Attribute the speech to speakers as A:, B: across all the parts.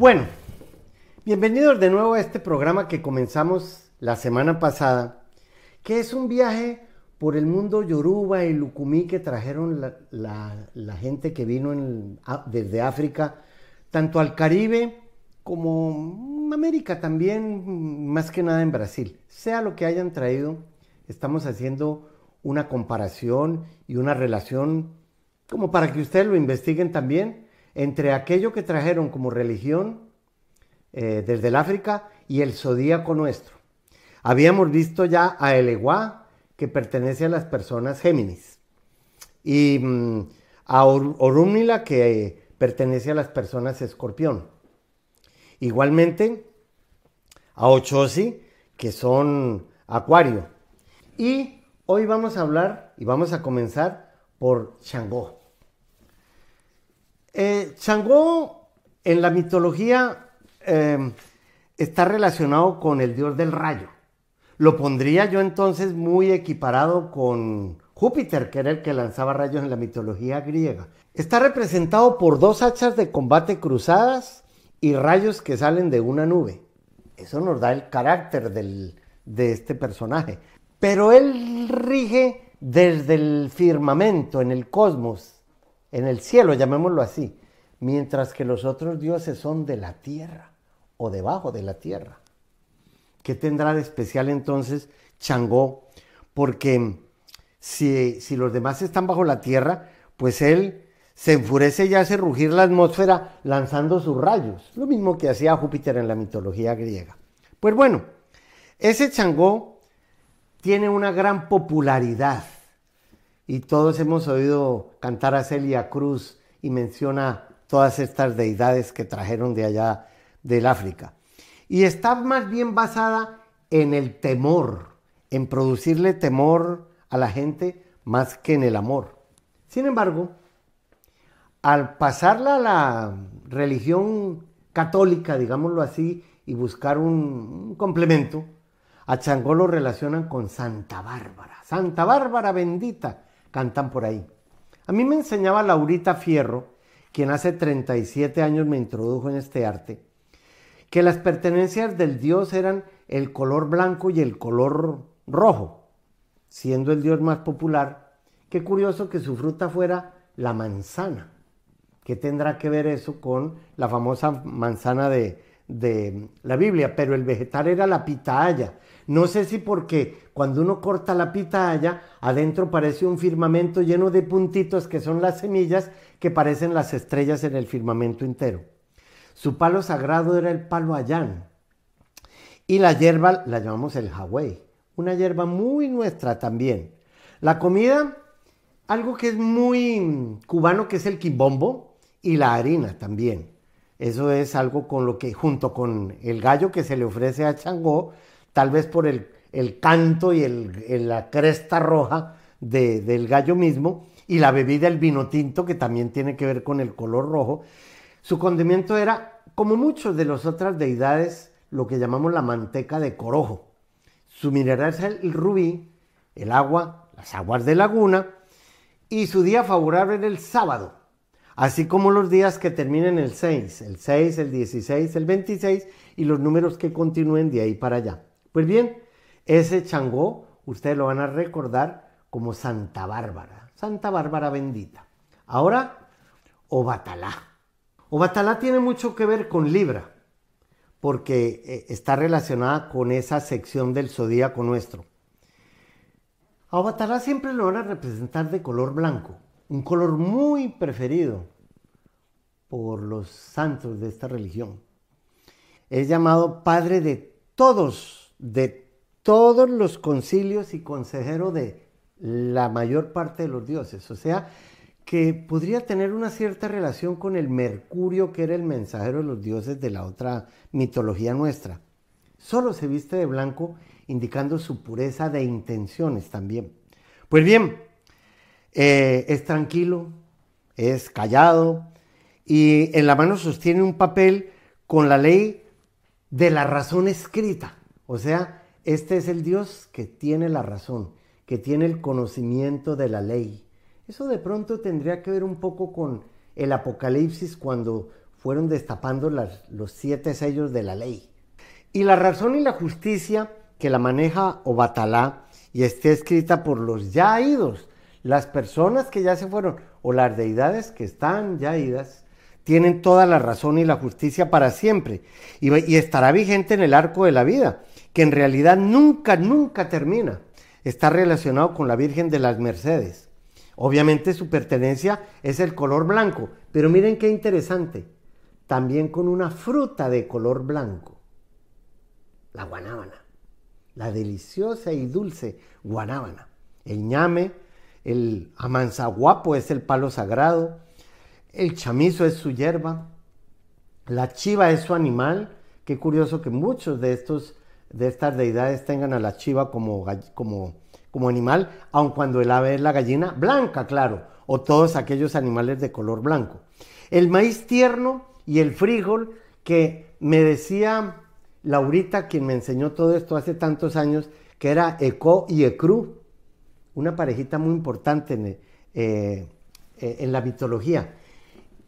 A: Bueno, bienvenidos de nuevo a este programa que comenzamos la semana pasada, que es un viaje por el mundo yoruba y lucumí que trajeron la, gente que vino desde África, tanto al Caribe como América también, más que nada en Brasil. Sea lo que hayan traído, estamos haciendo una comparación y una relación como para que ustedes lo investiguen también entre aquello que trajeron como religión eh, desde el África y el zodíaco nuestro. Habíamos visto ya a Eleguá, que pertenece a las personas Géminis, y mm, a Orúmnila, que pertenece a las personas Escorpión. Igualmente a Ochosi, que son Acuario. Y hoy vamos a hablar y vamos a comenzar por Changó. Eh, en la mitología em, está relacionado con el dios del rayo. Lo pondría yo entonces muy equiparado con Júpiter, que era el que lanzaba rayos en la mitología griega. Está representado por dos hachas de combate cruzadas y rayos que salen de una nube. Eso nos da el carácter de este personaje. Pero él rige desde el firmamento, en el cosmos, en el cielo, llamémoslo así, mientras que los otros dioses son de la tierra o debajo de la tierra. ¿Qué tendrá de especial entonces Changó? Porque si, si los demás están bajo la tierra, pues él se enfurece y hace rugir la atmósfera lanzando sus rayos, lo mismo que hacía Júpiter en la mitología griega. Pues bueno, ese Changó tiene una gran popularidad y todos hemos oído cantar a Celia Cruz y menciona todas estas deidades que trajeron de allá del África. Y está más bien basada en el temor, en producirle temor a la gente más que en el amor. Sin embargo, al pasarla a la religión católica, digámoslo así, y buscar un, complemento, a Changó lo relacionan con Santa Bárbara. Santa Bárbara bendita, cantan por ahí. A mí me enseñaba Laurita Fierro, quien hace 37 años me introdujo en este arte, que las pertenencias del dios eran el color blanco y el color rojo, siendo el dios más popular. Qué curioso que su fruta fuera la manzana. ¿Qué tendrá que ver eso con la famosa manzana de, de la Biblia? Pero el vegetal era la pitaya, no sé si porque cuando uno corta la pitaya, adentro parece un firmamento lleno de puntitos que son las semillas que parecen las estrellas en el firmamento entero. Su palo sagrado era el palo ayán. Y la hierba la llamamos el hawái, una hierba muy nuestra también. La comida, algo que es muy cubano, que es el quimbombo, y la harina también. Eso es algo con lo que, junto con el gallo que se le ofrece a Changó, tal vez por el, canto y la cresta roja del gallo mismo, y la bebida, el vino tinto, que también tiene que ver con el color rojo. Su condimento era, como muchos de las otras deidades, lo que llamamos la manteca de corojo. Su mineral es el rubí, el agua, las aguas de laguna, y su día favorable era el sábado, así como los días que terminen el 6, el 6, el 16, el 26 y los números que continúen de ahí para allá. Pues bien, ese Changó ustedes lo van a recordar como Santa Bárbara, Santa Bárbara bendita. Ahora, Obatalá. Obatalá tiene mucho que ver con Libra, porque eh, está relacionada con esa sección del zodíaco nuestro. A Obatalá siempre lo van a representar de color blanco, un color muy preferido por los santos de esta religión. Es llamado Padre de todos de todos los concilios y consejero de la mayor parte de los dioses. O sea, que podría tener una cierta relación con el Mercurio, que era el mensajero de los dioses de la otra mitología nuestra. Solo se viste de blanco, indicando su pureza de intenciones también. Pues bien, eh, es tranquilo, es callado y en la mano sostiene un papel con la ley de la razón escrita. O sea, este es el Dios que tiene la razón, que tiene el conocimiento de la ley. Eso de pronto tendría que ver un poco con el Apocalipsis cuando fueron destapando los siete sellos de la ley. Y la razón y la justicia que la maneja Obatalá y esté escrita por los ya idos, las personas que ya se fueron o las deidades que están ya idas, tienen toda la razón y la justicia para siempre y, y estará vigente en el arco de la vida, que en realidad nunca, nunca termina. Está relacionado con la Virgen de las Mercedes. Obviamente su pertenencia es el color blanco, pero miren qué interesante, también con una fruta de color blanco la guanábana, la deliciosa y dulce guanábana. El ñame, el amanzaguapo es el palo sagrado, el chamizo es su hierba, la chiva es su animal. Qué curioso que muchos de estos de estas deidades tengan a la chiva como, como, como animal, aun cuando el ave es la gallina blanca, claro, o todos aquellos animales de color blanco. El maíz tierno y el frijol que me decía Laurita, quien me enseñó todo esto hace tantos años, que era Eco y Ecru, una parejita muy importante en, eh, eh, la mitología.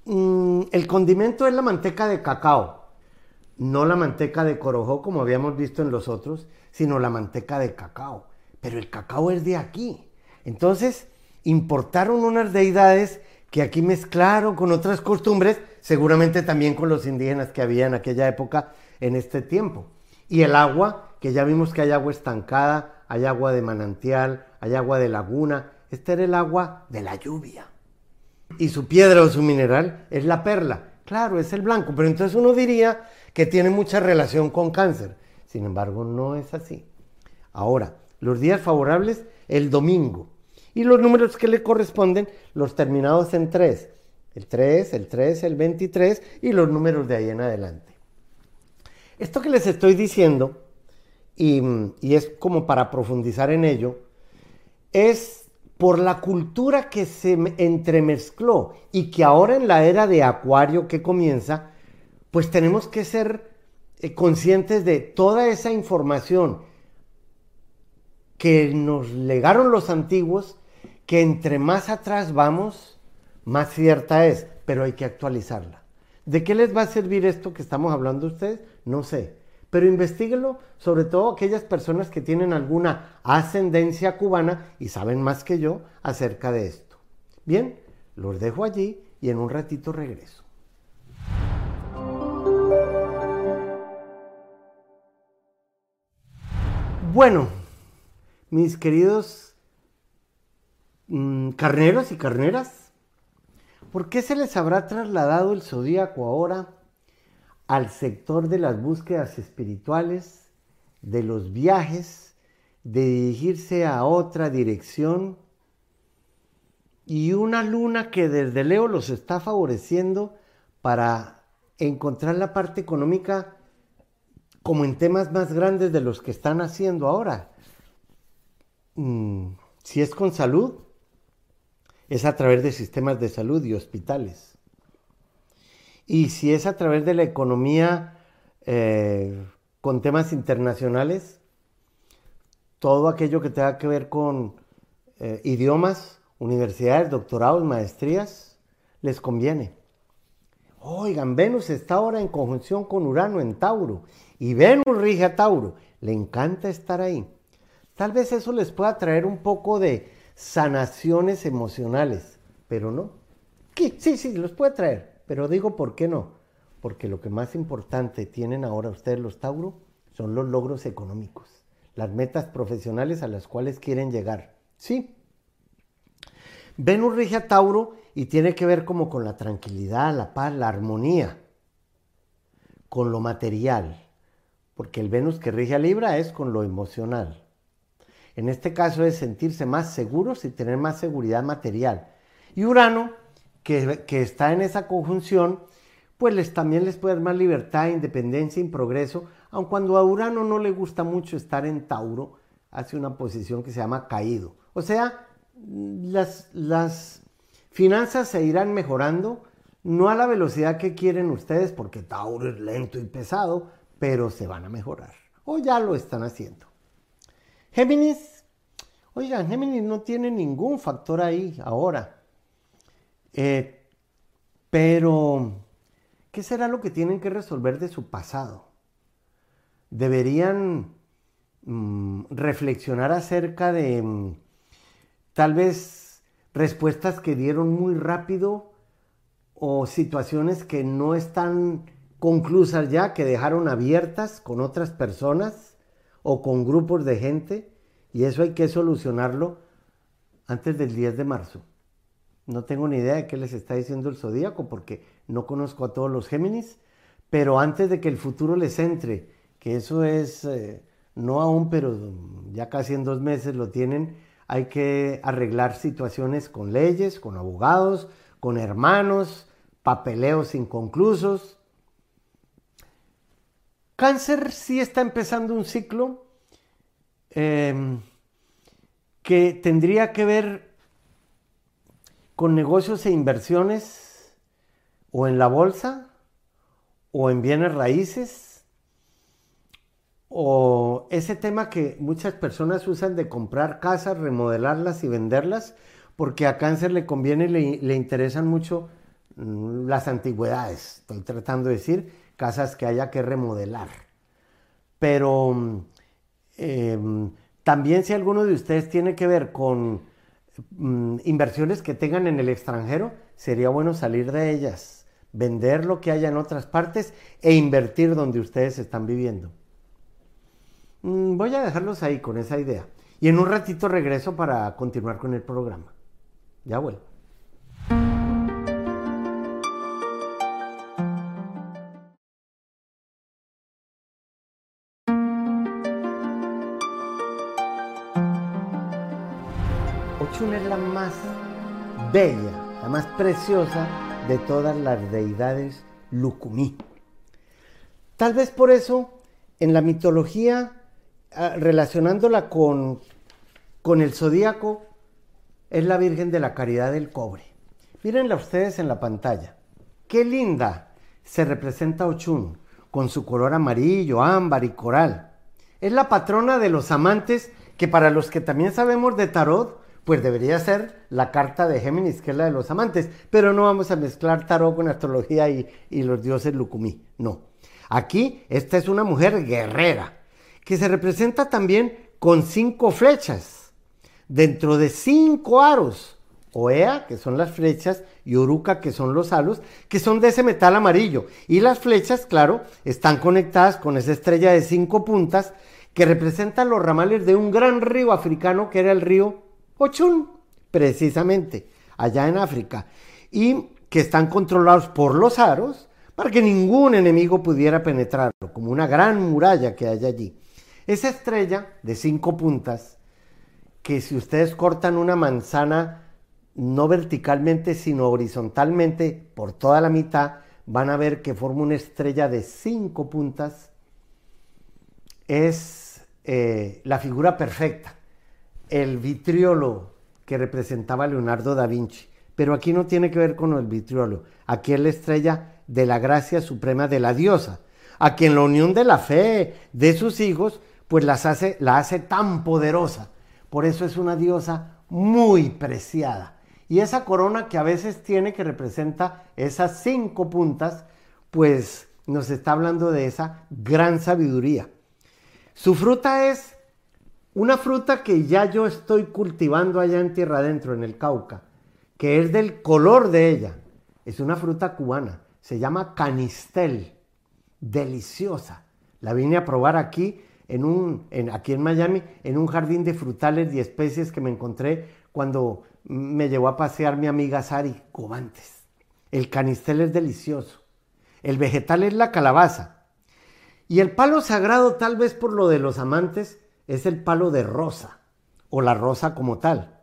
A: Mm, el condimento es la manteca de cacao, no la manteca de corojó como habíamos visto en los otros, sino la manteca de cacao. Pero el cacao es de aquí. Entonces, importaron unas deidades que aquí mezclaron con otras costumbres, seguramente también con los indígenas que había en aquella época, en este tiempo. Y el agua, que ya vimos que hay agua estancada, hay agua de manantial, hay agua de laguna. Este era el agua de la lluvia. Y su piedra o su mineral es la perla. Claro, es el blanco, pero entonces uno diría que tiene mucha relación con cáncer. Sin embargo, no es así. Ahora, los días favorables, el domingo. Y los números que le corresponden, los terminados en 3. El 3, el 3, el 23 y los números de ahí en adelante. Esto que les estoy diciendo, y, es como para profundizar en ello, es por la cultura que se entremezcló y que ahora en la era de Acuario que comienza, pues tenemos que ser eh, conscientes de toda esa información que nos legaron los antiguos, que entre más atrás vamos, más cierta es, pero hay que actualizarla. ¿De qué les va a servir esto que estamos hablando ustedes? No sé. Pero investiguenlo, sobre todo aquellas personas que tienen alguna ascendencia cubana y saben más que yo acerca de esto. Bien, los dejo allí y en un ratito regreso. Bueno, mis queridos mm, carneros y carneras, ¿por qué se les habrá trasladado el zodíaco ahora al sector de las búsquedas espirituales, de los viajes, de dirigirse a otra dirección y una luna que desde Leo los está favoreciendo para encontrar la parte económica como en temas más grandes de los que están haciendo ahora. Mm, si es con salud, es a través de sistemas de salud y hospitales. Y si es a través de la economía eh, con temas internacionales, todo aquello que tenga que ver con eh, idiomas, universidades, doctorados, maestrías, les conviene. Oigan, Venus está ahora en conjunción con Urano en Tauro y Venus rige a Tauro. Le encanta estar ahí. Tal vez eso les pueda traer un poco de sanaciones emocionales, pero no. Sí, sí, los puede traer. Pero digo, ¿por qué no? Porque lo que más importante tienen ahora ustedes los Tauro son los logros económicos, las metas profesionales a las cuales quieren llegar. Sí. Venus rige a Tauro y tiene que ver como con la tranquilidad, la paz, la armonía, con lo material, porque el Venus que rige a Libra es con lo emocional. En este caso es sentirse más seguros y tener más seguridad material. Y Urano que, está en esa conjunción, pues les, también les puede dar más libertad, independencia y progreso, aun cuando a Urano no le gusta mucho estar en Tauro, hace una posición que se llama caído. O sea, las, las finanzas se irán mejorando, no a la velocidad que quieren ustedes, porque Tauro es lento y pesado, pero se van a mejorar. O ya lo están haciendo. Géminis, oigan, Géminis no tiene ningún factor ahí ahora. Eh, pero ¿qué será lo que tienen que resolver de su pasado? Deberían mm, reflexionar acerca de mm, tal vez respuestas que dieron muy rápido o situaciones que no están conclusas ya, que dejaron abiertas con otras personas o con grupos de gente y eso hay que solucionarlo antes del 10 de marzo. No tengo ni idea de qué les está diciendo el zodíaco porque no conozco a todos los Géminis, pero antes de que el futuro les entre, que eso es eh, no aún, pero ya casi en dos meses lo tienen, hay que arreglar situaciones con leyes, con abogados, con hermanos, papeleos inconclusos. Cáncer sí está empezando un ciclo em, que tendría que ver con negocios e inversiones o en la bolsa o en bienes raíces o ese tema que muchas personas usan de comprar casas, remodelarlas y venderlas, porque a cáncer le conviene, le, le interesan mucho mm, las antigüedades, estoy tratando de decir, casas que haya que remodelar. Pero em, también si alguno de ustedes tiene que ver con Mm, inversiones que tengan en el extranjero, sería bueno salir de ellas, vender lo que haya en otras partes e invertir donde ustedes están viviendo. Mm, voy a dejarlos ahí con esa idea. Y en un ratito regreso para continuar con el programa. Ya vuelvo. Bella, la más preciosa de todas las deidades Lucumí. Tal vez por eso en la mitología, ah, relacionándola con, con el zodíaco, es la Virgen de la Caridad del Cobre. Mírenla ustedes en la pantalla. Qué linda se representa Ochun, con su color amarillo, ámbar y coral. Es la patrona de los amantes que para los que también sabemos de tarot, pues debería ser la carta de Géminis, que es la de los amantes, pero no vamos a mezclar tarot con astrología y, los dioses Lucumí, no. Aquí esta es una mujer guerrera, que se representa también con cinco flechas, dentro de cinco aros, Oea, que son las flechas, y Oruca, que son los halos, que son de ese metal amarillo. Y las flechas, claro, están conectadas con esa estrella de cinco puntas que representan los ramales de un gran río africano que era el río Ochun, precisamente, allá en África, y que están controlados por los aros para que ningún enemigo pudiera penetrarlo, como una gran muralla que hay allí. Esa estrella de cinco puntas, que si ustedes cortan una manzana no verticalmente, sino horizontalmente por toda la mitad, van a ver que forma una estrella de cinco puntas, es eh, la figura perfecta el vitriolo que representaba Leonardo da Vinci. Pero aquí no tiene que ver con el vitriolo. Aquí es la estrella de la gracia suprema de la diosa, a quien la unión de la fe de sus hijos, pues las hace, la hace tan poderosa. Por eso es una diosa muy preciada. Y esa corona que a veces tiene, que representa esas cinco puntas, pues nos está hablando de esa gran sabiduría. Su fruta es una fruta que ya yo estoy cultivando allá en tierra adentro, en el Cauca, que es del color de ella. Es una fruta cubana, se llama canistel, deliciosa. La vine a probar aquí, en un, aquí en Miami, en un jardín de frutales y especies que me encontré cuando me llevó a pasear mi amiga Sari Cubantes. El canistel es delicioso. El vegetal es la calabaza. Y el palo sagrado, tal vez por lo de los amantes, es el palo de rosa o la rosa como tal.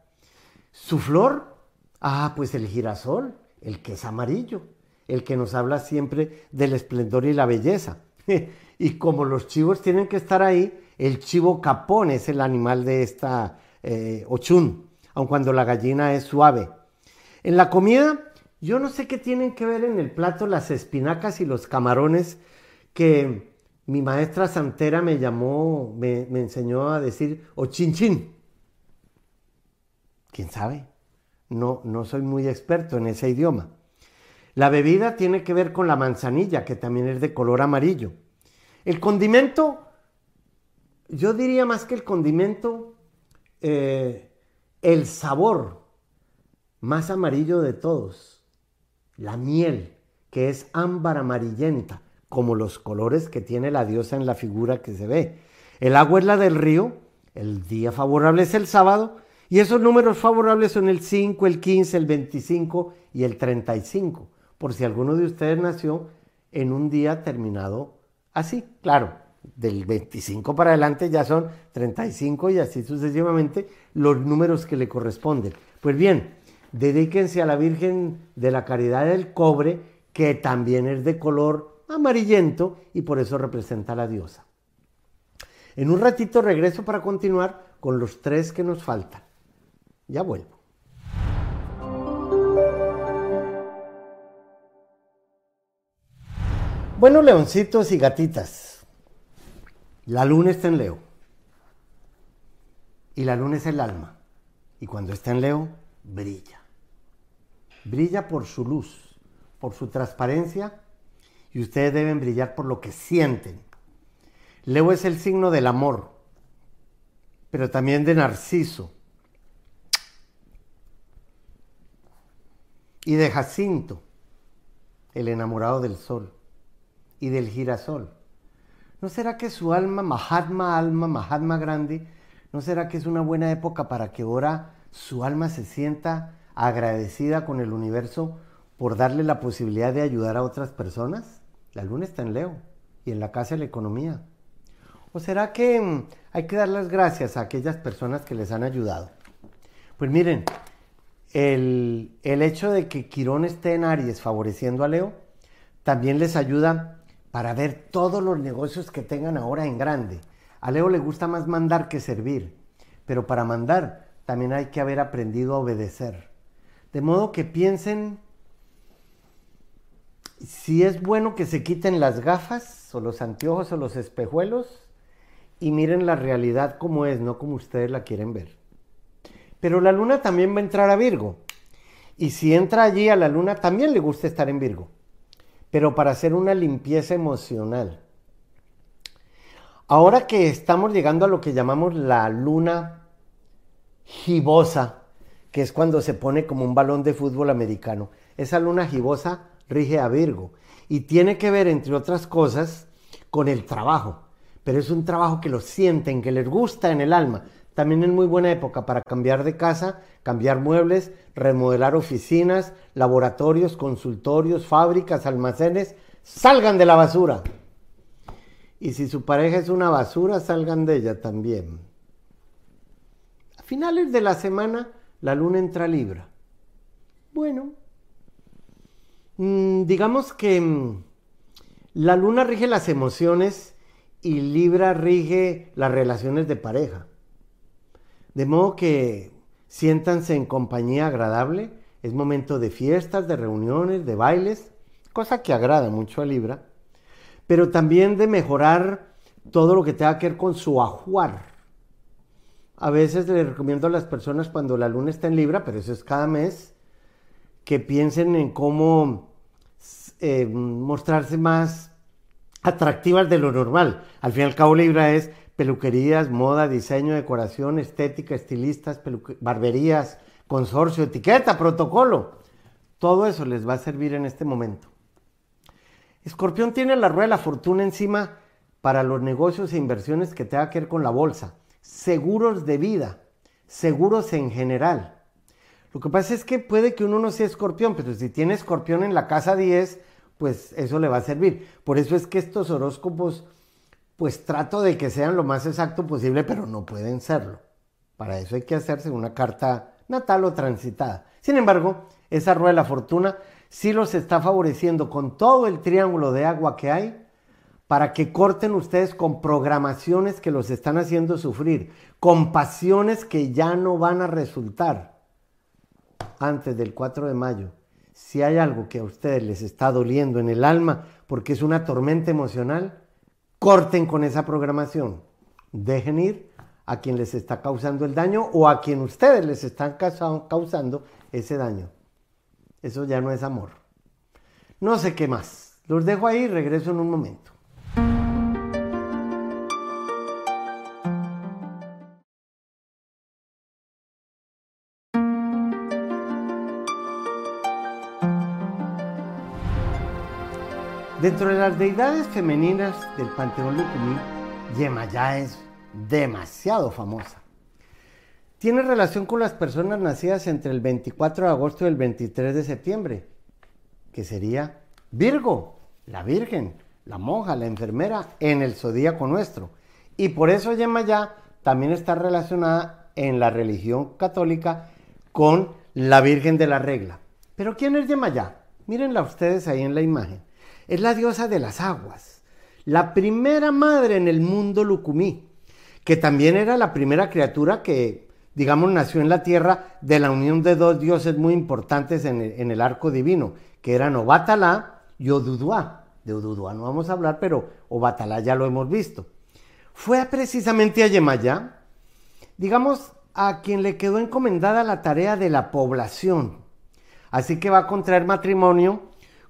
A: Su flor, ah, pues el girasol, el que es amarillo, el que nos habla siempre del esplendor y la belleza. y como los chivos tienen que estar ahí, el chivo capón es el animal de esta eh, ochun, aun cuando la gallina es suave. En la comida, yo no sé qué tienen que ver en el plato las espinacas y los camarones que mi maestra santera me llamó, me, enseñó a decir o chin chin. ¿Quién sabe? No, no soy muy experto en ese idioma. La bebida tiene que ver con la manzanilla, que también es de color amarillo. El condimento, yo diría más que el condimento, eh, el sabor más amarillo de todos, la miel, que es ámbar amarillenta, como los colores que tiene la diosa en la figura que se ve. El agua es la del río, el día favorable es el sábado, y esos números favorables son el 5, el 15, el 25 y el 35, por si alguno de ustedes nació en un día terminado así. Claro, del 25 para adelante ya son 35 y así sucesivamente los números que le corresponden. Pues bien, dedíquense a la Virgen de la Caridad del Cobre, que también es de color amarillento y por eso representa a la diosa. En un ratito regreso para continuar con los tres que nos faltan. Ya vuelvo. Bueno, leoncitos y gatitas, la luna está en Leo. Y la luna es el alma. Y cuando está en Leo, brilla. Brilla por su luz, por su transparencia. Y ustedes deben brillar por lo que sienten. Leo es el signo del amor, pero también de Narciso, y de Jacinto, el enamorado del sol, y del girasol. ¿No será que su alma, Mahatma alma, Mahatma grande, no será que es una buena época para que ahora su alma se sienta agradecida con el universo por darle la posibilidad de ayudar a otras personas? La luna está en Leo y en la casa de la economía. ¿O será que mm, hay que dar las gracias a aquellas personas que les han ayudado? Pues miren, el, hecho de que Quirón esté en Aries favoreciendo a Leo también les ayuda para ver todos los negocios que tengan ahora en grande. A Leo le gusta más mandar que servir, pero para mandar también hay que haber aprendido a obedecer. De modo que piensen si es bueno que se quiten las gafas o los anteojos o los espejuelos y miren la realidad como es, no como ustedes la quieren ver. Pero la luna también va a entrar a Virgo. Y si entra allí a la luna, también le gusta estar en Virgo. Pero para hacer una limpieza emocional. Ahora que estamos llegando a lo que llamamos la luna gibosa, que es cuando se pone como un balón de fútbol americano. Esa luna gibosa rige a Virgo y tiene que ver, entre otras cosas, con el trabajo. Pero es un trabajo que lo sienten, que les gusta en el alma. También es muy buena época para cambiar de casa, cambiar muebles, remodelar oficinas, laboratorios, consultorios, fábricas, almacenes. Salgan de la basura. Y si su pareja es una basura, salgan de ella también. A finales de la semana, la luna entra Libra. Bueno, digamos que mm, la luna rige las emociones y Libra rige las relaciones de pareja. De modo que siéntanse en compañía agradable, es momento de fiestas, de reuniones, de bailes, cosa que agrada mucho a Libra, pero también de mejorar todo lo que tenga que ver con su ajuar. A veces le recomiendo a las personas cuando la luna está en Libra, pero eso es cada mes, que piensen en cómo eh, mostrarse más atractivas de lo normal. Al fin y al cabo Libra es peluquerías, moda, diseño, decoración, estética, estilistas, barberías, consorcio, etiqueta, protocolo. Todo eso les va a servir en este momento. Escorpión tiene la rueda de la fortuna encima para los negocios e inversiones que tenga que ver con la bolsa, seguros de vida, seguros en general. Lo que pasa es que puede que uno no sea escorpión, pero si tiene escorpión en la casa 10, pues eso le va a servir. Por eso es que estos horóscopos pues trato de que sean lo más exacto posible, pero no pueden serlo. Para eso hay que hacerse una carta natal o transitada. Sin embargo, esa rueda de la fortuna sí los está favoreciendo con todo el triángulo de agua que hay para que corten ustedes con programaciones que los están haciendo sufrir, con pasiones que ya no van a resultar antes del 4 de mayo. Si hay algo que a ustedes les está doliendo en el alma porque es una tormenta emocional, corten con esa programación. Dejen ir a quien les está causando el daño o a quien ustedes les están causando ese daño. Eso ya no es amor. no sé qué más. Los dejo ahí y regreso en un momento. Dentro de las deidades femeninas del panteón Lucumí, Yemayá es demasiado famosa. Tiene relación con las personas nacidas entre el 24 de agosto y el 23 de septiembre, que sería Virgo, la Virgen, la monja, la enfermera en el zodíaco nuestro. Y por eso Yemayá también está relacionada en la religión católica con la Virgen de la Regla. Pero ¿quién es Yemayá? Mírenla ustedes ahí en la imagen es la diosa de las aguas, la primera madre en el mundo lucumí, que también era la primera criatura que, digamos, nació en la tierra de la unión de dos dioses muy importantes en el, arco divino, que eran Obatalá y Oduduá. De Oduduá no vamos a hablar, pero Obatalá ya lo hemos visto. Fue precisamente a Yemayá, digamos, a quien le quedó encomendada la tarea de la población. Así que va a contraer matrimonio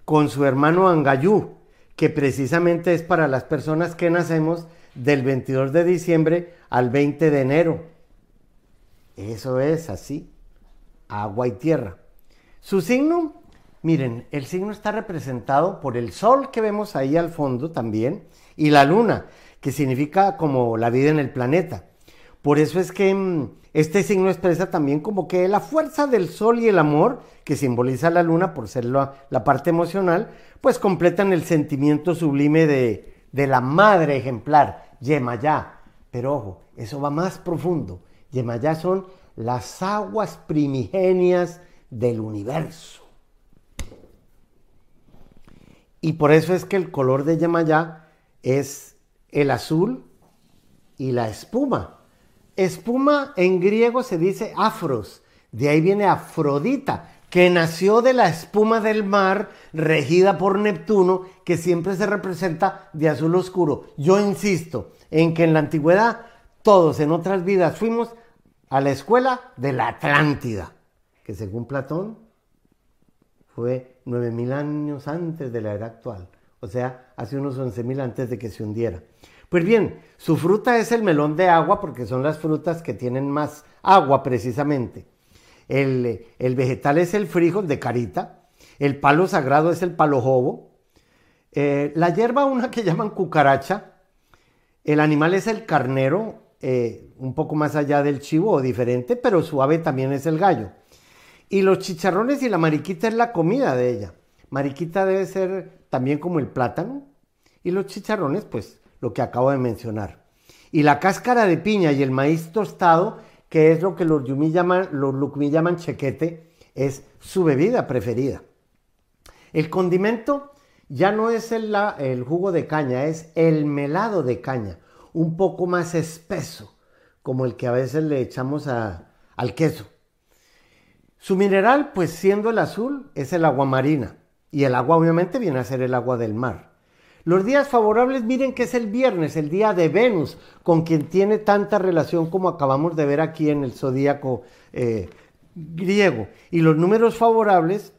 A: con su hermano Angayú, que precisamente es para las personas que nacemos del 22 de diciembre al 20 de enero. Eso es así, agua y tierra. Su signo, miren, el signo está representado por el sol que vemos ahí al fondo también y la luna, que significa como la vida en el planeta. Por eso es que mm, este signo expresa también como que la fuerza del sol y el amor, que simboliza la luna por ser la, parte emocional, pues completan el sentimiento sublime de, de la madre ejemplar, Yemayá. Pero ojo, eso va más profundo. Yemayá son las aguas primigenias del universo. Y por eso es que el color de Yemayá es el azul y la espuma. Espuma en griego se dice afros, de ahí viene Afrodita, que nació de la espuma del mar regida por Neptuno, que siempre se representa de azul oscuro. Yo insisto en que en la antigüedad todos en otras vidas fuimos a la escuela de la Atlántida, que según Platón fue 9000 años antes de la era actual, o sea, hace unos 11000 antes de que se hundiera. Pues bien, su fruta es el melón de agua porque son las frutas que tienen más agua precisamente. El, vegetal es el frijol de carita. El palo sagrado es el palo jobo. Eh, la hierba, una que llaman cucaracha. El animal es el carnero, eh, un poco más allá del chivo o diferente, pero suave también es el gallo. Y los chicharrones y la mariquita es la comida de ella. Mariquita debe ser también como el plátano. Y los chicharrones, pues, lo que acabo de mencionar. Y la cáscara de piña y el maíz tostado, que es lo que los yumí llaman, los llaman chequete, es su bebida preferida. El condimento ya no es el, el jugo de caña, es el melado de caña, un poco más espeso, como el que a veces le echamos al queso. Su mineral, pues siendo el azul, es el agua marina. Y el agua obviamente viene a ser el agua del mar. Los días favorables, miren que es el viernes, el día de Venus, con quien tiene tanta relación como acabamos de ver aquí en el zodíaco eh, griego. Y los números favorables,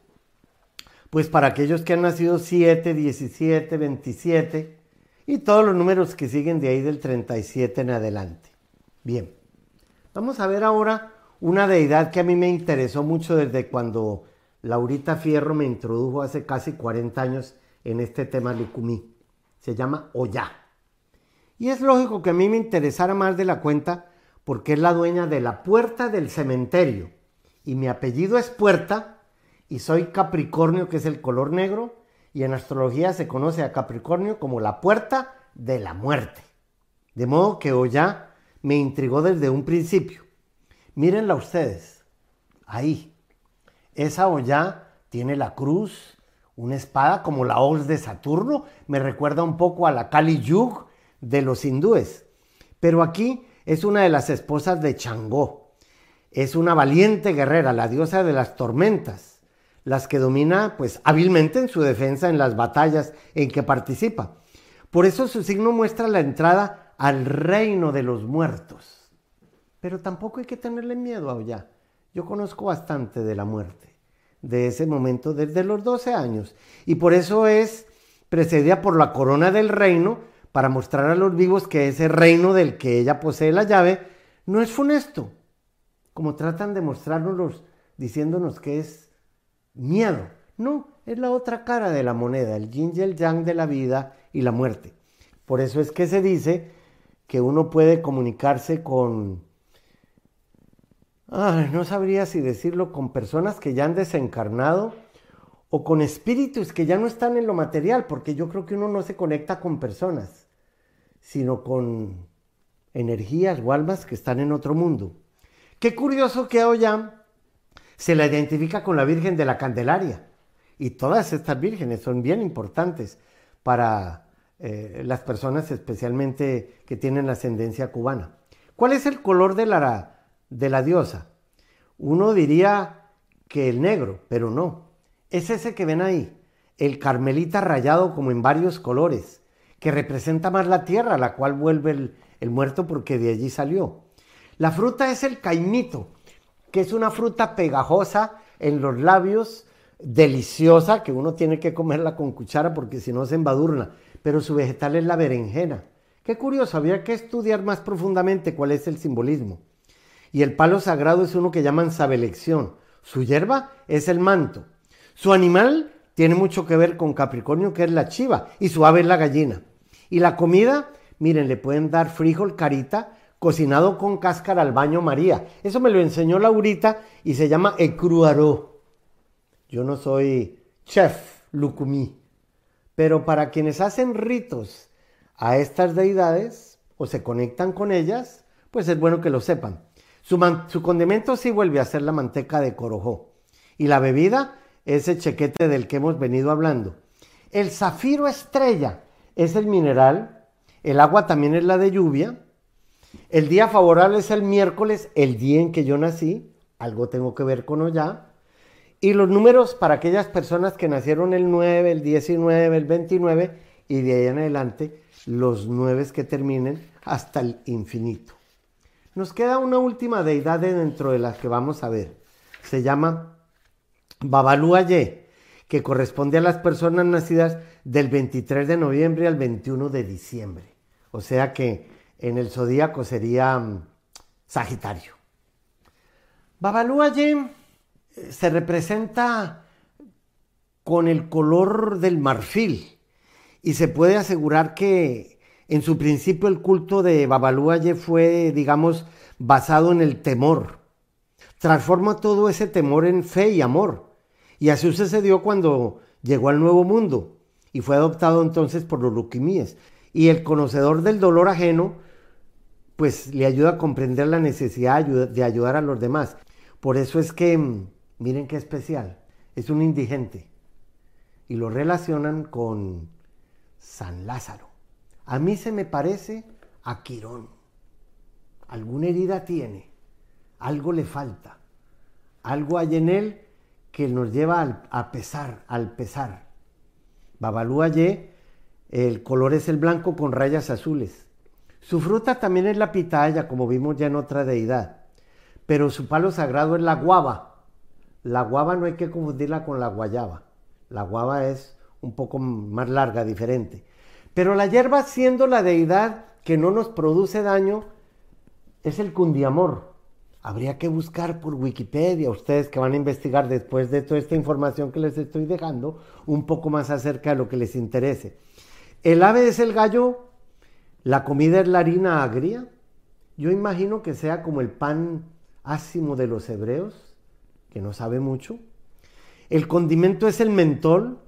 A: pues para aquellos que han nacido 7, 17, 27 y todos los números que siguen de ahí del 37 en adelante. Bien, vamos a ver ahora una deidad que a mí me interesó mucho desde cuando Laurita Fierro me introdujo hace casi 40 años en este tema Lucumí se llama Oya. Y es lógico que a mí me interesara más de la cuenta porque es la dueña de la puerta del cementerio. Y mi apellido es Puerta y soy Capricornio, que es el color negro, y en astrología se conoce a Capricornio como la puerta de la muerte. De modo que Oya me intrigó desde un principio. Mírenla ustedes, ahí. Esa Oya tiene la cruz, una espada como la hoz de Saturno, me recuerda un poco a la Kali Yug de los hindúes. Pero aquí es una de las esposas de Changó. Es una valiente guerrera, la diosa de las tormentas, las que domina pues hábilmente en su defensa en las batallas en que participa. Por eso su signo muestra la entrada al reino de los muertos. Pero tampoco hay que tenerle miedo a Oya. Yo conozco bastante de la muerte. De ese momento desde los 12 años. Y por eso es precedida por la corona del reino para mostrar a los vivos que ese reino del que ella posee la llave no es funesto, como tratan de mostrárnoslos diciéndonos que es miedo. No, es la otra cara de la moneda, el yin y el yang de la vida y la muerte. Por eso es que se dice que uno puede comunicarse con, no sabría si decirlo, con personas que ya han desencarnado o con espíritus que ya no están en lo material, porque yo creo que uno no se conecta con personas, sino con energías o almas que están en otro mundo. Qué curioso que Ollam se la identifica con la Virgen de la Candelaria. Y todas estas vírgenes son bien importantes para eh, las personas especialmente que tienen ascendencia cubana. ¿Cuál es el color de la, de la diosa? Uno diría que el negro, pero no. Es ese que ven ahí, el carmelita rayado como en varios colores, que representa más la tierra a la cual vuelve el, muerto porque de allí salió. La fruta es el caimito, que es una fruta pegajosa en los labios, deliciosa, que uno tiene que comerla con cuchara porque si no se embadurna, pero su vegetal es la berenjena. Qué curioso, había que estudiar más profundamente cuál es el simbolismo. Y el palo sagrado es uno que llaman sabelección. Su hierba es el manto. Su animal tiene mucho que ver con Capricornio, que es la chiva, y su ave es la gallina. Y la comida, miren, le pueden dar frijol carita, cocinado con cáscara al baño María. Eso me lo enseñó Laurita y se llama ecruaró. Yo no soy chef lucumí, pero para quienes hacen ritos a estas deidades o se conectan con ellas, pues es bueno que lo sepan. Su, condimento sí vuelve a ser la manteca de corojó y la bebida ese chequete del que hemos venido hablando. El zafiro estrella es el mineral, el agua también es la de lluvia, el día favorable es el miércoles, el día en que yo nací, algo tengo que ver con allá. Y los números para aquellas personas que nacieron el 9, el 19, el 29 y de ahí en adelante los 9 que terminen hasta el infinito. Nos queda una última deidad dentro de las que vamos a ver. Se llama Babalúaye, que corresponde a las personas nacidas del 23 de noviembre al 21 de diciembre. O sea que en el zodíaco sería mm, Sagitario. Babalú eh, se representa con el color del marfil y se puede asegurar que en su principio el culto de Babalú fue, digamos, basado en el temor. Transforma todo ese temor en fe y amor. Y así sucedió cuando llegó al Nuevo Mundo y fue adoptado entonces por los luquimíes. Y el conocedor del dolor ajeno pues le ayuda a comprender la necesidad de ayudar a los demás. Por eso es que, mm, miren qué especial, es un indigente. Y lo relacionan con San Lázaro. A mí se me parece a Quirón. Alguna herida tiene, algo le falta, algo hay en él que nos lleva a pesar, al pesar. Babalú el color es el blanco con rayas azules. Su fruta también es la pitaya, como vimos ya en otra deidad, pero su palo sagrado es la guava. La guava no hay que confundirla con la guayaba. La guava es un poco más larga, diferente. Pero la hierba, siendo la deidad que no nos produce daño, es el cundiamor. Habría que buscar por Wikipedia, ustedes que van a investigar después de toda esta información que les estoy dejando, un poco más acerca de lo que les interese. El ave es el gallo la comida es la harina agria. Yo imagino que sea como el pan ácimo de los hebreos, que no sabe mucho. El condimento es el mentol,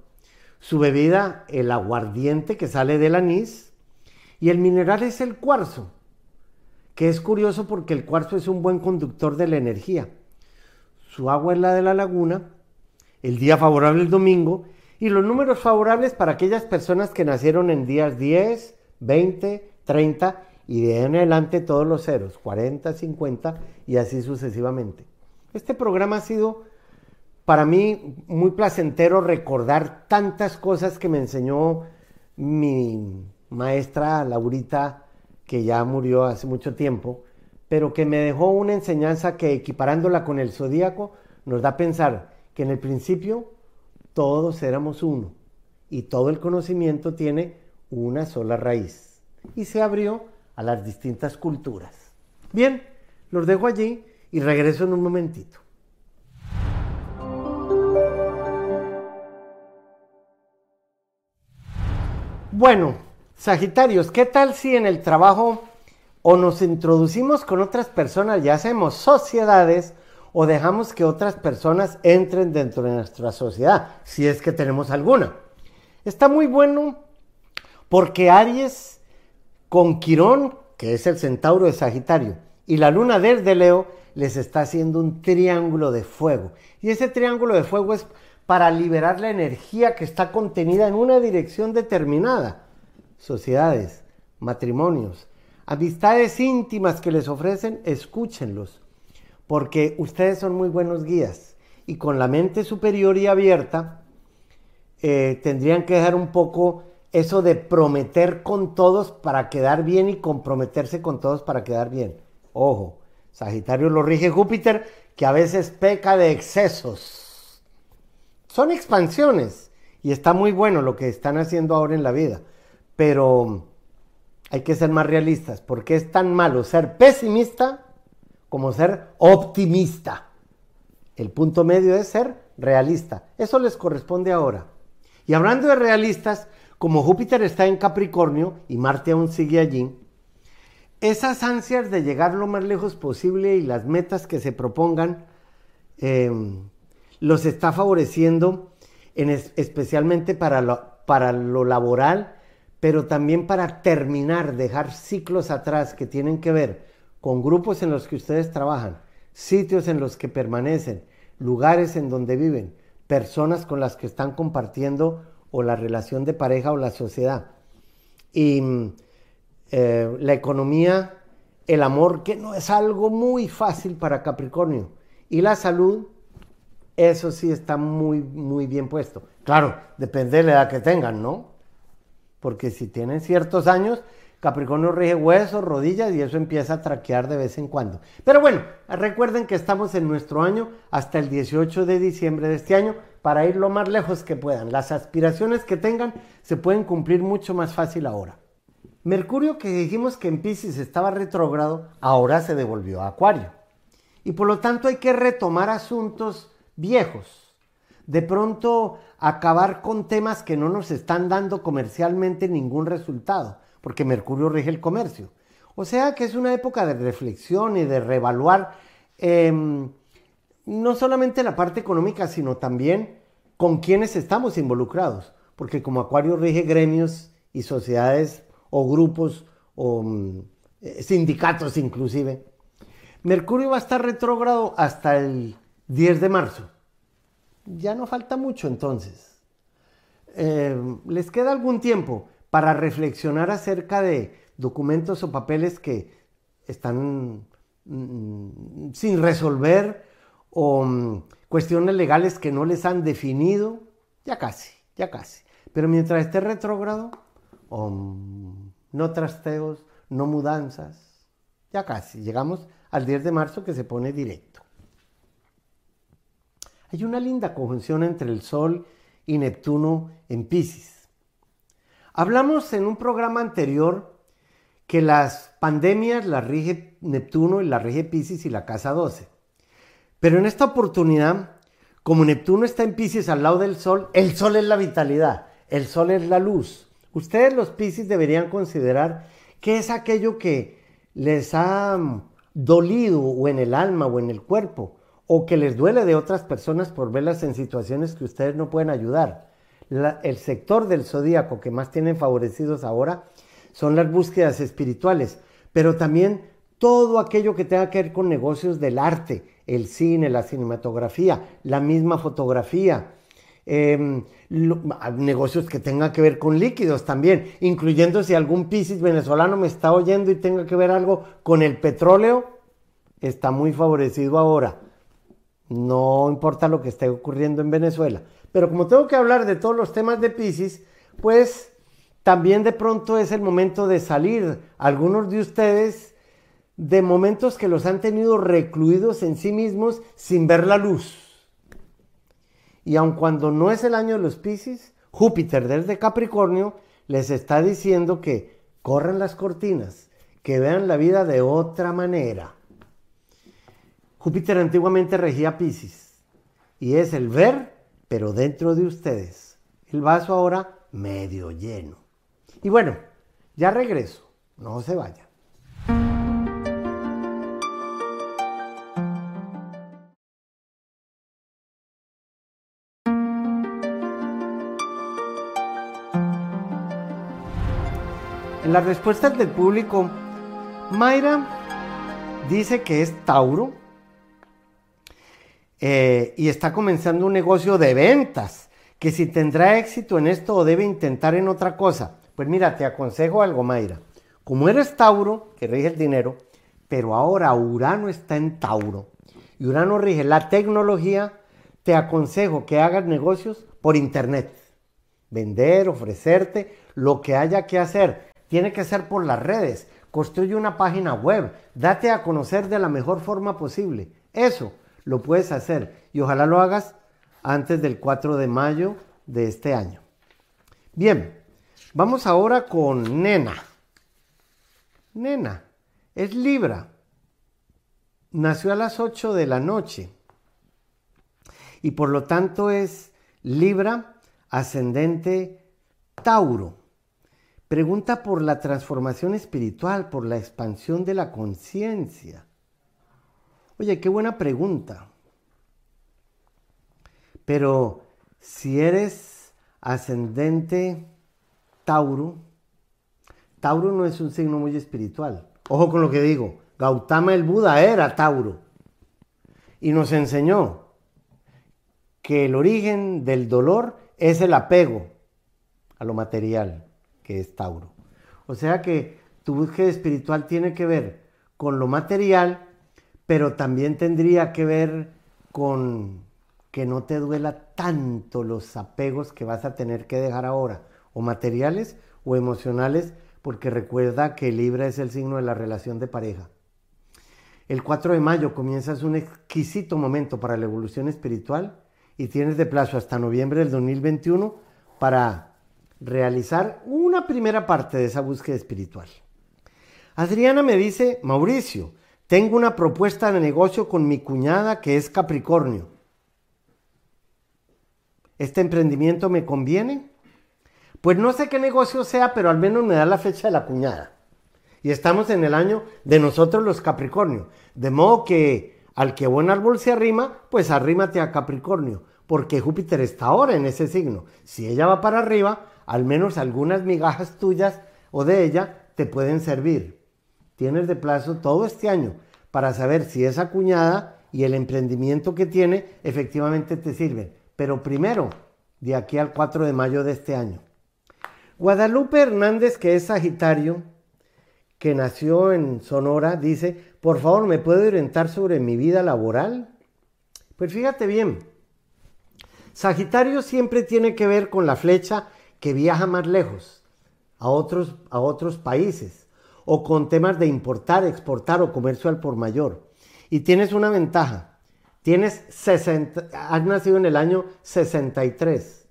A: su bebida el aguardiente que sale del anís y el mineral es el cuarzo, que es curioso porque el cuarzo es un buen conductor de la energía. Su agua es la de la laguna, el día favorable el domingo y los números favorables para aquellas personas que nacieron en días 10, 20, 30 y de ahí en adelante todos los ceros, 40, 50 y así sucesivamente. Este programa ha sido para mí muy placentero recordar tantas cosas que me enseñó mi maestra Laurita, que ya murió hace mucho tiempo, pero que me dejó una enseñanza que equiparándola con el zodíaco nos da a pensar que en el principio todos éramos uno y todo el conocimiento tiene una sola raíz y se abrió a las distintas culturas. Bien, los dejo allí y regreso en un momentito. Bueno, Sagitarios, ¿qué tal si en el trabajo o nos introducimos con otras personas y hacemos sociedades o dejamos que otras personas entren dentro de nuestra sociedad, si es que tenemos alguna? Está muy bueno porque Aries con Quirón, que es el centauro de Sagitario, y la luna desde Leo, les está haciendo un triángulo de fuego. Y ese triángulo de fuego es para liberar la energía que está contenida en una dirección determinada. Sociedades, matrimonios, amistades íntimas que les ofrecen, escúchenlos, porque ustedes son muy buenos guías y con la mente superior y abierta eh, tendrían que dejar un poco eso de prometer con todos para quedar bien y comprometerse con todos para quedar bien. Ojo, Sagitario lo rige Júpiter, que a veces peca de excesos son expansiones y está muy bueno lo que están haciendo ahora en la vida, pero hay que ser más realistas, porque es tan malo ser pesimista como ser optimista. El punto medio es ser realista. Eso les corresponde ahora. Y hablando de realistas, como Júpiter está en Capricornio y Marte aún sigue allí, esas ansias de llegar lo más lejos posible y las metas que se propongan eh, los está favoreciendo en especialmente para lo, para lo laboral, pero también para terminar, dejar ciclos atrás que tienen que ver con grupos en los que ustedes trabajan, sitios en los que permanecen, lugares en donde viven, personas con las que están compartiendo o la relación de pareja o la sociedad. Y eh, la economía, el amor, que no es algo muy fácil para Capricornio. Y la salud, eso sí está muy, muy bien puesto. Claro, depende de la edad que tengan, ¿no? Porque si tienen ciertos años, Capricornio rige huesos, rodillas y eso empieza a traquear de vez en cuando. Pero bueno, recuerden que estamos en nuestro año hasta el 18 de diciembre de este año para ir lo más lejos que puedan. Las aspiraciones que tengan se pueden cumplir mucho más fácil ahora. Mercurio, que dijimos que en Pisces estaba retrógrado, ahora se devolvió a Acuario. Y por lo tanto hay que retomar asuntos viejos. De pronto acabar con temas que no nos están dando comercialmente ningún resultado, porque Mercurio rige el comercio. O sea que es una época de reflexión y de reevaluar em, no solamente la parte económica, sino también con quienes estamos involucrados, porque como Acuario rige gremios y sociedades o grupos o mm, eh, sindicatos inclusive, Mercurio va a estar retrógrado hasta el 10 de marzo. Ya no falta mucho entonces. Eh, ¿Les queda algún tiempo para reflexionar acerca de documentos o papeles que están mm, sin resolver o mm, cuestiones legales que no les han definido? Ya casi, ya casi. Pero mientras esté retrógrado, mm, no trasteos, no mudanzas, ya casi. Llegamos al 10 de marzo que se pone directo. Hay una linda conjunción entre el Sol y Neptuno en Pisces. Hablamos en un programa anterior que las pandemias las rige Neptuno y las rige Pisces y la casa 12. Pero en esta oportunidad, como Neptuno está en Pisces al lado del Sol, el Sol es la vitalidad, el Sol es la luz. Ustedes los Pisces deberían considerar que es aquello que les ha dolido o en el alma o en el cuerpo o que les duele de otras personas por verlas en situaciones que ustedes no pueden ayudar. el sector del zodíaco que más tienen favorecidos ahora son las búsquedas espirituales, pero también todo aquello que tenga que ver con negocios del arte, el cine, la cinematografía, la misma fotografía, em, negocios que tengan que ver con líquidos también, incluyendo si algún Piscis venezolano me está oyendo y tenga que ver algo con el petróleo, está muy favorecido ahora. No importa lo que esté ocurriendo en Venezuela. Pero como tengo que hablar de todos los temas de Pisces, pues también de pronto es el momento de salir. Algunos de ustedes de momentos que los han tenido recluidos en sí mismos sin ver la luz. Y aun cuando no es el año de los Piscis, Júpiter desde Capricornio les está diciendo que corran las cortinas, que vean la vida de otra manera. Júpiter antiguamente regía Piscis y es el ver, pero dentro de ustedes. El vaso ahora medio lleno. Y bueno, ya regreso, no se vaya. En las respuestas del público, Mayra dice que es Tauro eh, y está comenzando un negocio de ventas, que si tendrá éxito en esto o debe intentar en otra cosa. Pues mira, te aconsejo algo, Mayra. Como eres Tauro, que rige el dinero, pero ahora Urano está en Tauro y Urano rige la tecnología, te aconsejo que hagas negocios por internet. Vender, ofrecerte, lo que haya que hacer tiene que ser por las redes. Construye una página web, date a conocer de la mejor forma posible. Eso lo puedes hacer y ojalá lo hagas antes del 4 de mayo de este año. Bien, vamos ahora con Nena. Nena es Libra. Nació a las 8 de la noche y por lo tanto es Libra ascendente Tauro. Pregunta por la transformación espiritual, por la expansión de la conciencia. Oye, qué buena pregunta. Pero si eres ascendente Tauro, Tauro no es un signo muy espiritual. Ojo con lo que digo. Gautama el Buda era Tauro. Y nos enseñó que el origen del dolor es el apego a lo material que es Tauro. O sea que tu búsqueda espiritual tiene que ver con lo material, pero también tendría que ver con que no te duela tanto los apegos que vas a tener que dejar ahora, o materiales o emocionales, porque recuerda que Libra es el signo de la relación de pareja. El 4 de mayo comienzas un exquisito momento para la evolución espiritual y tienes de plazo hasta noviembre del 2021 para realizar una primera parte de esa búsqueda espiritual. Adriana me dice, Mauricio, tengo una propuesta de negocio con mi cuñada que es Capricornio. ¿Este emprendimiento me conviene? Pues no sé qué negocio sea, pero al menos me da la fecha de la cuñada. Y estamos en el año de nosotros los Capricornio. De modo que al que buen árbol se arrima, pues arrímate a Capricornio, porque Júpiter está ahora en ese signo. Si ella va para arriba, al menos algunas migajas tuyas o de ella te pueden servir. Tienes de plazo todo este año para saber si esa cuñada y el emprendimiento que tiene efectivamente te sirven. Pero primero, de aquí al 4 de mayo de este año. Guadalupe Hernández, que es Sagitario, que nació en Sonora, dice, por favor, ¿me puede orientar sobre mi vida laboral? Pues fíjate bien, Sagitario siempre tiene que ver con la flecha que viaja más lejos, a otros, a otros países, o con temas de importar, exportar o comercio al por mayor. Y tienes una ventaja. Tienes 60, has nacido en el año 63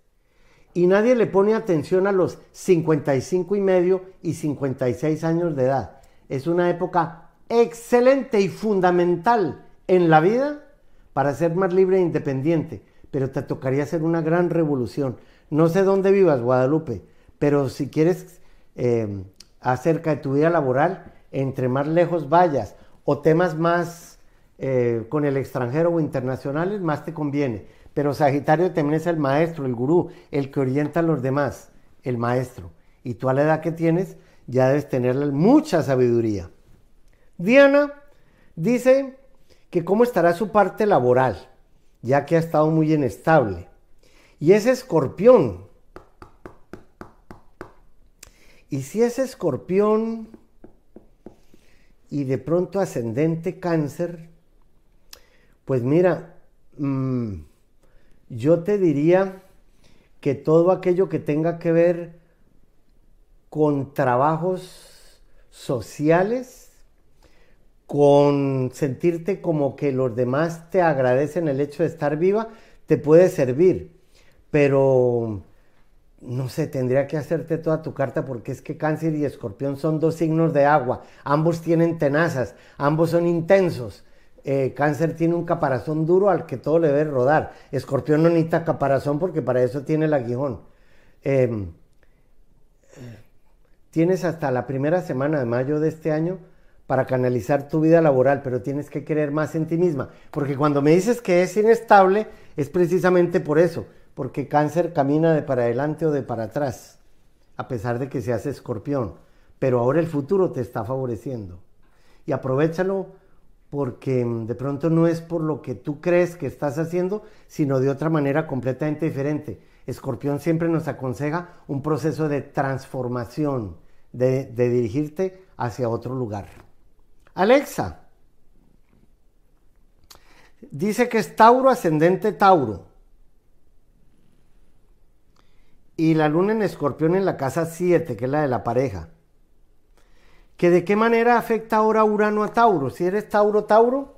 A: y nadie le pone atención a los 55 y medio y 56 años de edad. Es una época excelente y fundamental en la vida para ser más libre e independiente, pero te tocaría hacer una gran revolución. No sé dónde vivas, Guadalupe, pero si quieres eh, acerca de tu vida laboral, entre más lejos vayas o temas más eh, con el extranjero o internacionales, más te conviene. Pero Sagitario también es el maestro, el gurú, el que orienta a los demás, el maestro. Y tú a la edad que tienes ya debes tener mucha sabiduría. Diana dice que cómo estará su parte laboral, ya que ha estado muy inestable. Y es escorpión. Y si es escorpión y de pronto ascendente cáncer, pues mira, mm, yo te diría que todo aquello que tenga que ver con trabajos sociales, con sentirte como que los demás te agradecen el hecho de estar viva, te puede servir, pero no sé, tendría que hacerte toda tu carta porque es que cáncer y escorpión son dos signos de agua, ambos tienen tenazas, ambos son intensos. Eh, cáncer tiene un caparazón duro al que todo le debe rodar. Escorpión no necesita caparazón porque para eso tiene el aguijón. Em, tienes hasta la primera semana de mayo de este año para canalizar tu vida laboral, pero tienes que creer más en ti misma. Porque cuando me dices que es inestable, es precisamente por eso porque cáncer camina de para adelante o de para atrás, a pesar de que se hace escorpión. Pero ahora el futuro te está favoreciendo. Y aprovechalo porque mm, de pronto no es por lo que tú crees que estás haciendo, sino de otra manera completamente diferente. Escorpión siempre nos aconseja un proceso de transformación, de, de dirigirte hacia otro lugar. Alexa, dice que es Tauro ascendente Tauro y la luna en escorpión en la casa 7, que es la de la pareja. ¿Que de qué manera afecta ahora Urano a Tauro? Si eres Tauro, Tauro,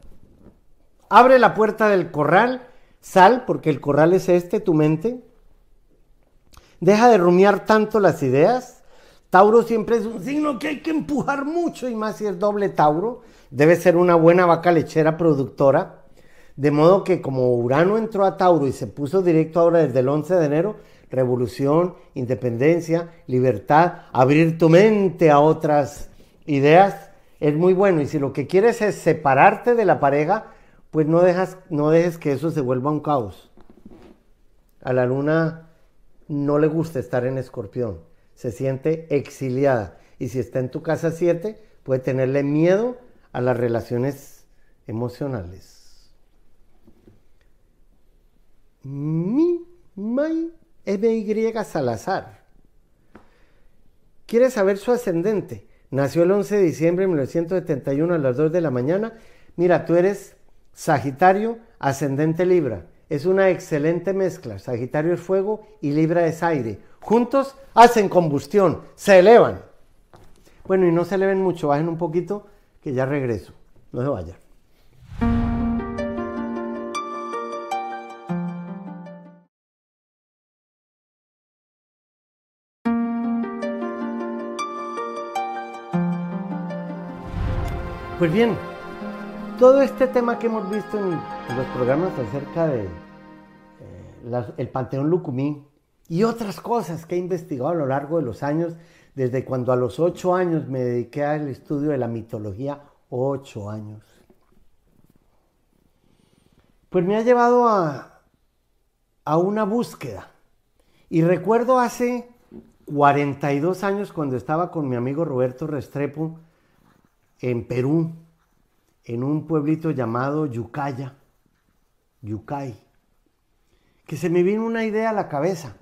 A: abre la puerta del corral, sal, porque el corral es este, tu mente. Deja de rumiar tanto las ideas. Tauro siempre es un signo que hay que empujar mucho, y más si es doble Tauro. Debe ser una buena vaca lechera productora. De modo que como Urano entró a Tauro y se puso directo ahora desde el 11 de enero, revolución, independencia, libertad, abrir tu mente a otras ideas, es muy bueno. Y si lo que quieres es separarte de la pareja, pues no, dejas, no dejes que eso se vuelva un caos. A la luna no le gusta estar en escorpión, se siente exiliada. Y si está en tu casa 7, puede tenerle miedo a las relaciones emocionales. Mi, my, MY Salazar. ¿Quiere saber su ascendente? Nació el 11 de diciembre de 1971 a las 2 de la mañana. Mira, tú eres Sagitario, ascendente Libra. Es una excelente mezcla. Sagitario es fuego y Libra es aire. Juntos hacen combustión, se elevan. Bueno, y no se eleven mucho, bajen un poquito, que ya regreso. No se vayan. Pues bien, todo este tema que hemos visto en, los programas acerca de eh, el Panteón Lucumí y otras cosas que he investigado a lo largo de los años, desde cuando a los ocho años me dediqué al estudio de la mitología, ocho años, pues me ha llevado a, a una búsqueda. Y recuerdo hace 42 años cuando estaba con mi amigo Roberto Restrepo, en Perú, en un pueblito llamado Yucaya, Yucay, que se me vino una idea a la cabeza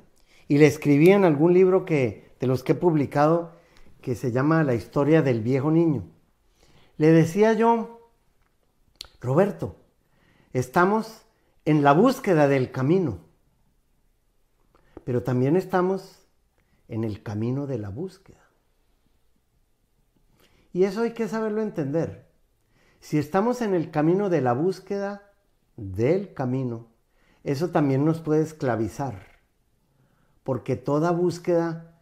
A: y le escribí en algún libro que, de los que he publicado que se llama La historia del viejo niño. Le decía yo, Roberto, estamos en la búsqueda del camino, pero también estamos en el camino de la búsqueda. Y eso hay que saberlo entender. Si estamos en el camino de la búsqueda del camino, eso también nos puede esclavizar, porque toda búsqueda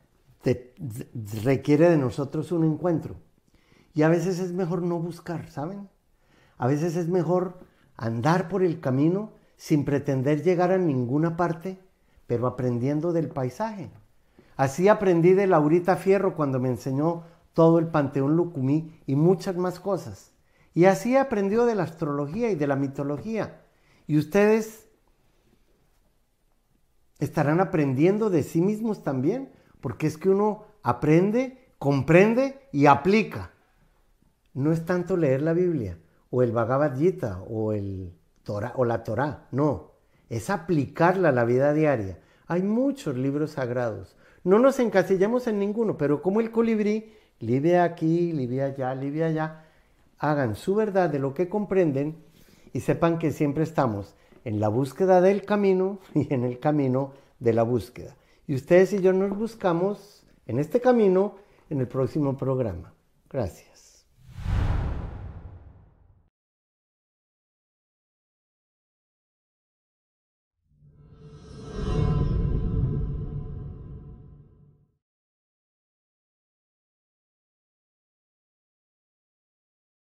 A: requiere de nosotros un encuentro. Y a veces es mejor no buscar, ¿saben? A veces es mejor andar por el camino sin pretender llegar a ninguna parte, pero aprendiendo del paisaje. Así aprendí de Laurita Fierro cuando me enseñó todo el panteón Lucumí y muchas más cosas. Y así aprendió de la astrología y de la mitología. Y ustedes estarán aprendiendo de sí mismos también, porque es que uno aprende, comprende y aplica. No es tanto leer la Biblia o el Bhagavad Gita o, el Torah, o la Torah, no, es aplicarla a la vida diaria. Hay muchos libros sagrados. No nos encasillamos en ninguno, pero como el colibrí Libia aquí, Libia allá, Libia allá, hagan su verdad de lo que comprenden y sepan que siempre estamos en la búsqueda del camino y en el camino de la búsqueda. Y ustedes y yo nos buscamos en este camino en el próximo programa. Gracias.